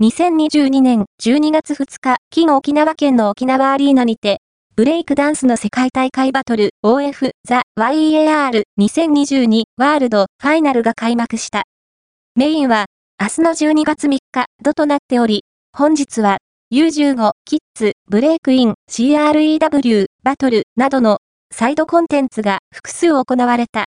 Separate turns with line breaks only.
2022年12月2日、金沖縄県の沖縄アリーナにて、ブレイクダンスの世界大会バトル OF ザ YEAR 2022ワールドファイナルが開幕した。メインは明日の12月3日度となっており、本日は U15 キッズブレイクイン CREW バトルなどのサイドコンテンツが複数行われた。